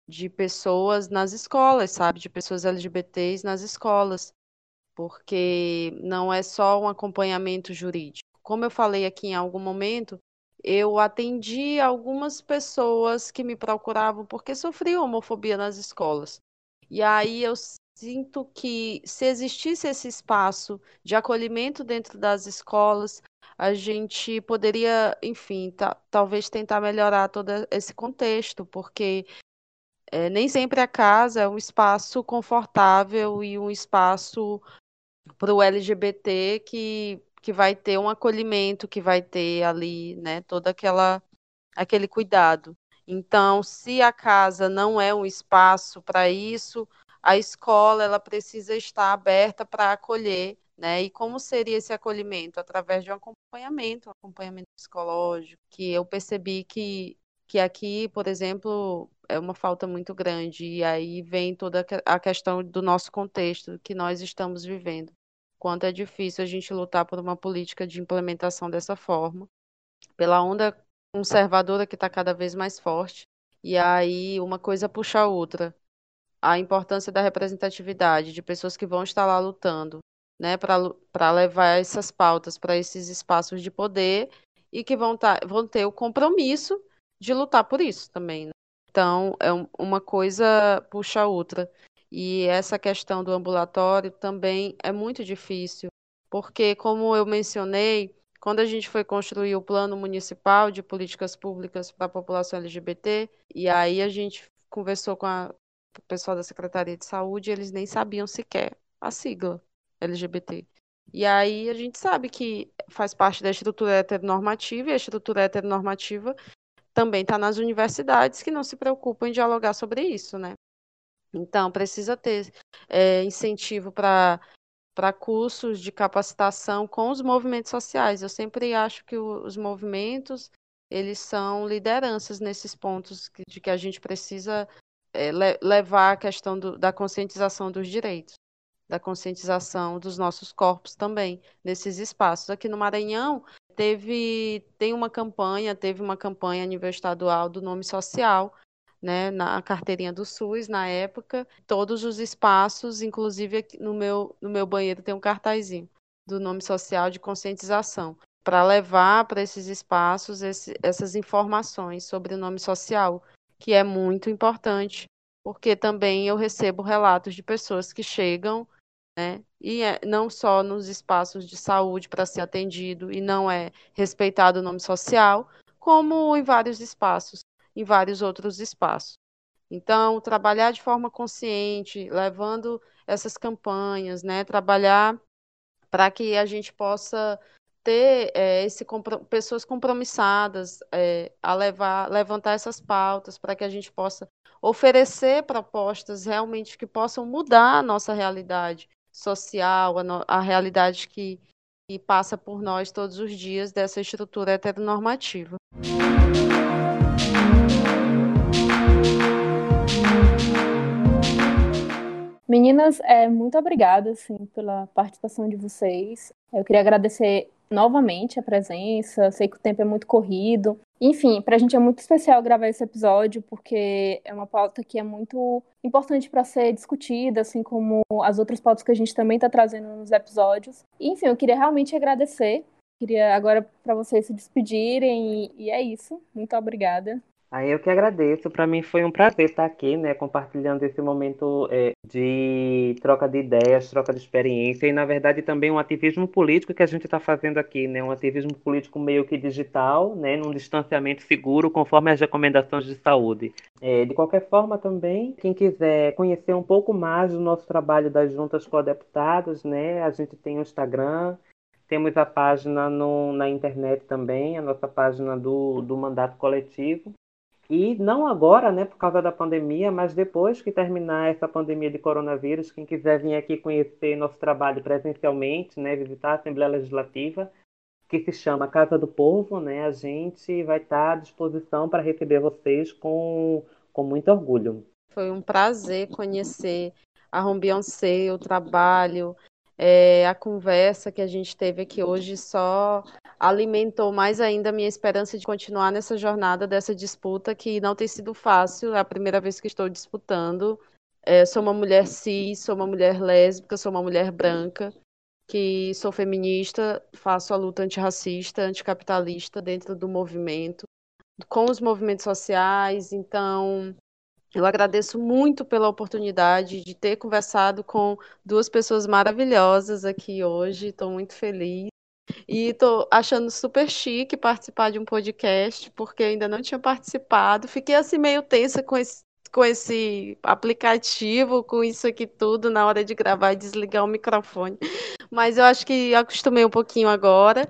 de pessoas nas escolas, sabe? De pessoas LGBTs nas escolas. Porque não é só um acompanhamento jurídico. Como eu falei aqui em algum momento, eu atendi algumas pessoas que me procuravam porque sofriam homofobia nas escolas. E aí eu sinto que se existisse esse espaço de acolhimento dentro das escolas, a gente poderia, enfim, talvez tentar melhorar todo esse contexto, porque é, nem sempre a casa é um espaço confortável e um espaço para o LGBT que que vai ter um acolhimento, que vai ter ali, né, todo aquela, aquele cuidado. Então, se a casa não é um espaço para isso, a escola ela precisa estar aberta para acolher, né? E como seria esse acolhimento? Através de um acompanhamento, um acompanhamento psicológico, que eu percebi que, que aqui, por exemplo, é uma falta muito grande, e aí vem toda a questão do nosso contexto que nós estamos vivendo quanto é difícil a gente lutar por uma política de implementação dessa forma, pela onda conservadora que está cada vez mais forte, e aí uma coisa puxa a outra. A importância da representatividade, de pessoas que vão estar lá lutando, né, para levar essas pautas para esses espaços de poder e que vão, tá, vão ter o compromisso de lutar por isso também. Né? Então, é um, uma coisa puxa a outra. E essa questão do ambulatório também é muito difícil, porque, como eu mencionei, quando a gente foi construir o plano municipal de políticas públicas para a população LGBT, e aí a gente conversou com a, o pessoal da Secretaria de Saúde, eles nem sabiam sequer a sigla LGBT. E aí a gente sabe que faz parte da estrutura heteronormativa, e a estrutura heteronormativa também está nas universidades que não se preocupam em dialogar sobre isso, né? Então, precisa ter é, incentivo para para cursos de capacitação com os movimentos sociais. Eu sempre acho que o, os movimentos eles são lideranças nesses pontos que, de que a gente precisa é, le, levar a questão do, da conscientização dos direitos, da conscientização dos nossos corpos também nesses espaços. Aqui no Maranhão teve tem uma campanha, teve uma campanha a nível estadual do nome social né, na carteirinha do SUS na época, todos os espaços, inclusive no meu, no meu banheiro tem um cartazinho do nome social de conscientização, para levar para esses espaços esse, essas informações sobre o nome social, que é muito importante, porque também eu recebo relatos de pessoas que chegam, né, e é, não só nos espaços de saúde para ser atendido e não é respeitado o nome social, como em vários espaços em vários outros espaços. Então, trabalhar de forma consciente, levando essas campanhas, né, trabalhar para que a gente possa ter é, esse, pessoas compromissadas é, a levar, levantar essas pautas, para que a gente possa oferecer propostas realmente que possam mudar a nossa realidade social, a, no, a realidade que, que passa por nós todos os dias dessa estrutura heteronormativa. Meninas, é, muito obrigada assim, pela participação de vocês. Eu queria agradecer novamente a presença. Sei que o tempo é muito corrido. Enfim, para a gente é muito especial gravar esse episódio, porque é uma pauta que é muito importante para ser discutida, assim como as outras pautas que a gente também está trazendo nos episódios. Enfim, eu queria realmente agradecer. Queria agora para vocês se despedirem e, e é isso. Muito obrigada. Aí eu que agradeço. Para mim foi um prazer estar aqui, né, compartilhando esse momento é, de troca de ideias, troca de experiência e, na verdade, também um ativismo político que a gente está fazendo aqui, né, um ativismo político meio que digital, né, num distanciamento seguro, conforme as recomendações de saúde. É, de qualquer forma, também, quem quiser conhecer um pouco mais do nosso trabalho das juntas co-deputados, né, a gente tem o Instagram, temos a página no, na internet também, a nossa página do, do mandato coletivo. E não agora, né, por causa da pandemia, mas depois que terminar essa pandemia de coronavírus, quem quiser vir aqui conhecer nosso trabalho presencialmente, né, visitar a Assembleia Legislativa, que se chama Casa do Povo, né, a gente vai estar à disposição para receber vocês com, com muito orgulho. Foi um prazer conhecer a Rombiancê, o trabalho, é, a conversa que a gente teve aqui hoje só alimentou mais ainda a minha esperança de continuar nessa jornada dessa disputa que não tem sido fácil. É a primeira vez que estou disputando. É, sou uma mulher cis, sou uma mulher lésbica, sou uma mulher branca. que sou feminista, faço a luta antirracista, anticapitalista dentro do movimento, com os movimentos sociais. Então, eu agradeço muito pela oportunidade de ter conversado com duas pessoas maravilhosas aqui hoje. Estou muito feliz. E estou achando super chique participar de um podcast, porque ainda não tinha participado. Fiquei assim meio tensa com esse, com esse aplicativo, com isso aqui tudo, na hora de gravar e desligar o microfone. Mas eu acho que acostumei um pouquinho agora.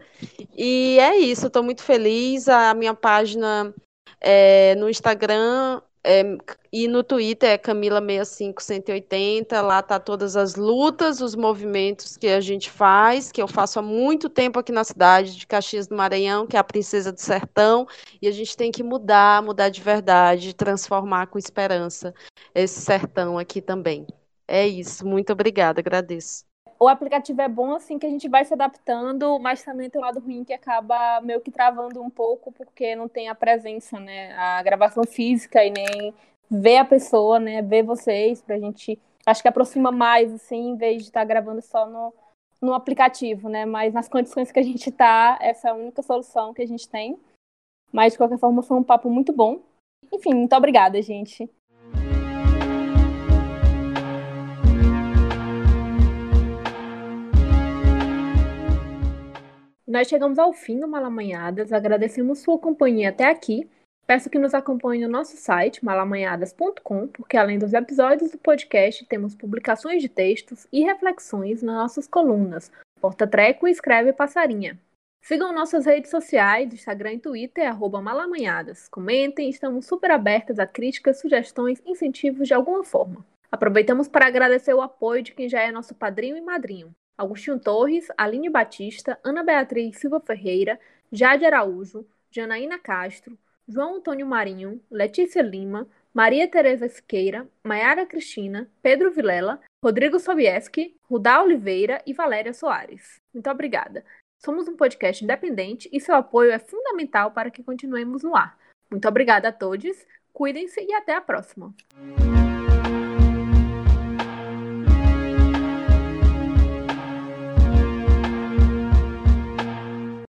E é isso, estou muito feliz. A minha página é, no Instagram é, e no Twitter é Camila65180, lá tá todas as lutas, os movimentos que a gente faz, que eu faço há muito tempo aqui na cidade de Caxias do Maranhão, que é a Princesa do Sertão, e a gente tem que mudar, mudar de verdade, transformar com esperança esse sertão aqui também. É isso, muito obrigada, agradeço o aplicativo é bom assim que a gente vai se adaptando, mas também tem um lado ruim que acaba meio que travando um pouco porque não tem a presença, né? A gravação física e nem ver a pessoa, né? Ver vocês pra gente acho que aproxima mais assim, em vez de estar tá gravando só no no aplicativo, né? Mas nas condições que a gente tá, essa é a única solução que a gente tem. Mas de qualquer forma foi um papo muito bom. Enfim, muito obrigada, gente. Nós chegamos ao fim do Malamanhadas, agradecemos sua companhia até aqui. Peço que nos acompanhe no nosso site, malamanhadas.com, porque além dos episódios do podcast, temos publicações de textos e reflexões nas nossas colunas. Porta Treco e Escreve Passarinha. Sigam nossas redes sociais, Instagram e Twitter, arroba malamanhadas. Comentem, estamos super abertas a críticas, sugestões, incentivos de alguma forma. Aproveitamos para agradecer o apoio de quem já é nosso padrinho e madrinho. Agostinho Torres, Aline Batista, Ana Beatriz Silva Ferreira, Jade Araújo, Janaína Castro, João Antônio Marinho, Letícia Lima, Maria Tereza Siqueira, Maiara Cristina, Pedro Vilela, Rodrigo Sobieski, Rudá Oliveira e Valéria Soares. Muito obrigada. Somos um podcast independente e seu apoio é fundamental para que continuemos no ar. Muito obrigada a todos, cuidem-se e até a próxima.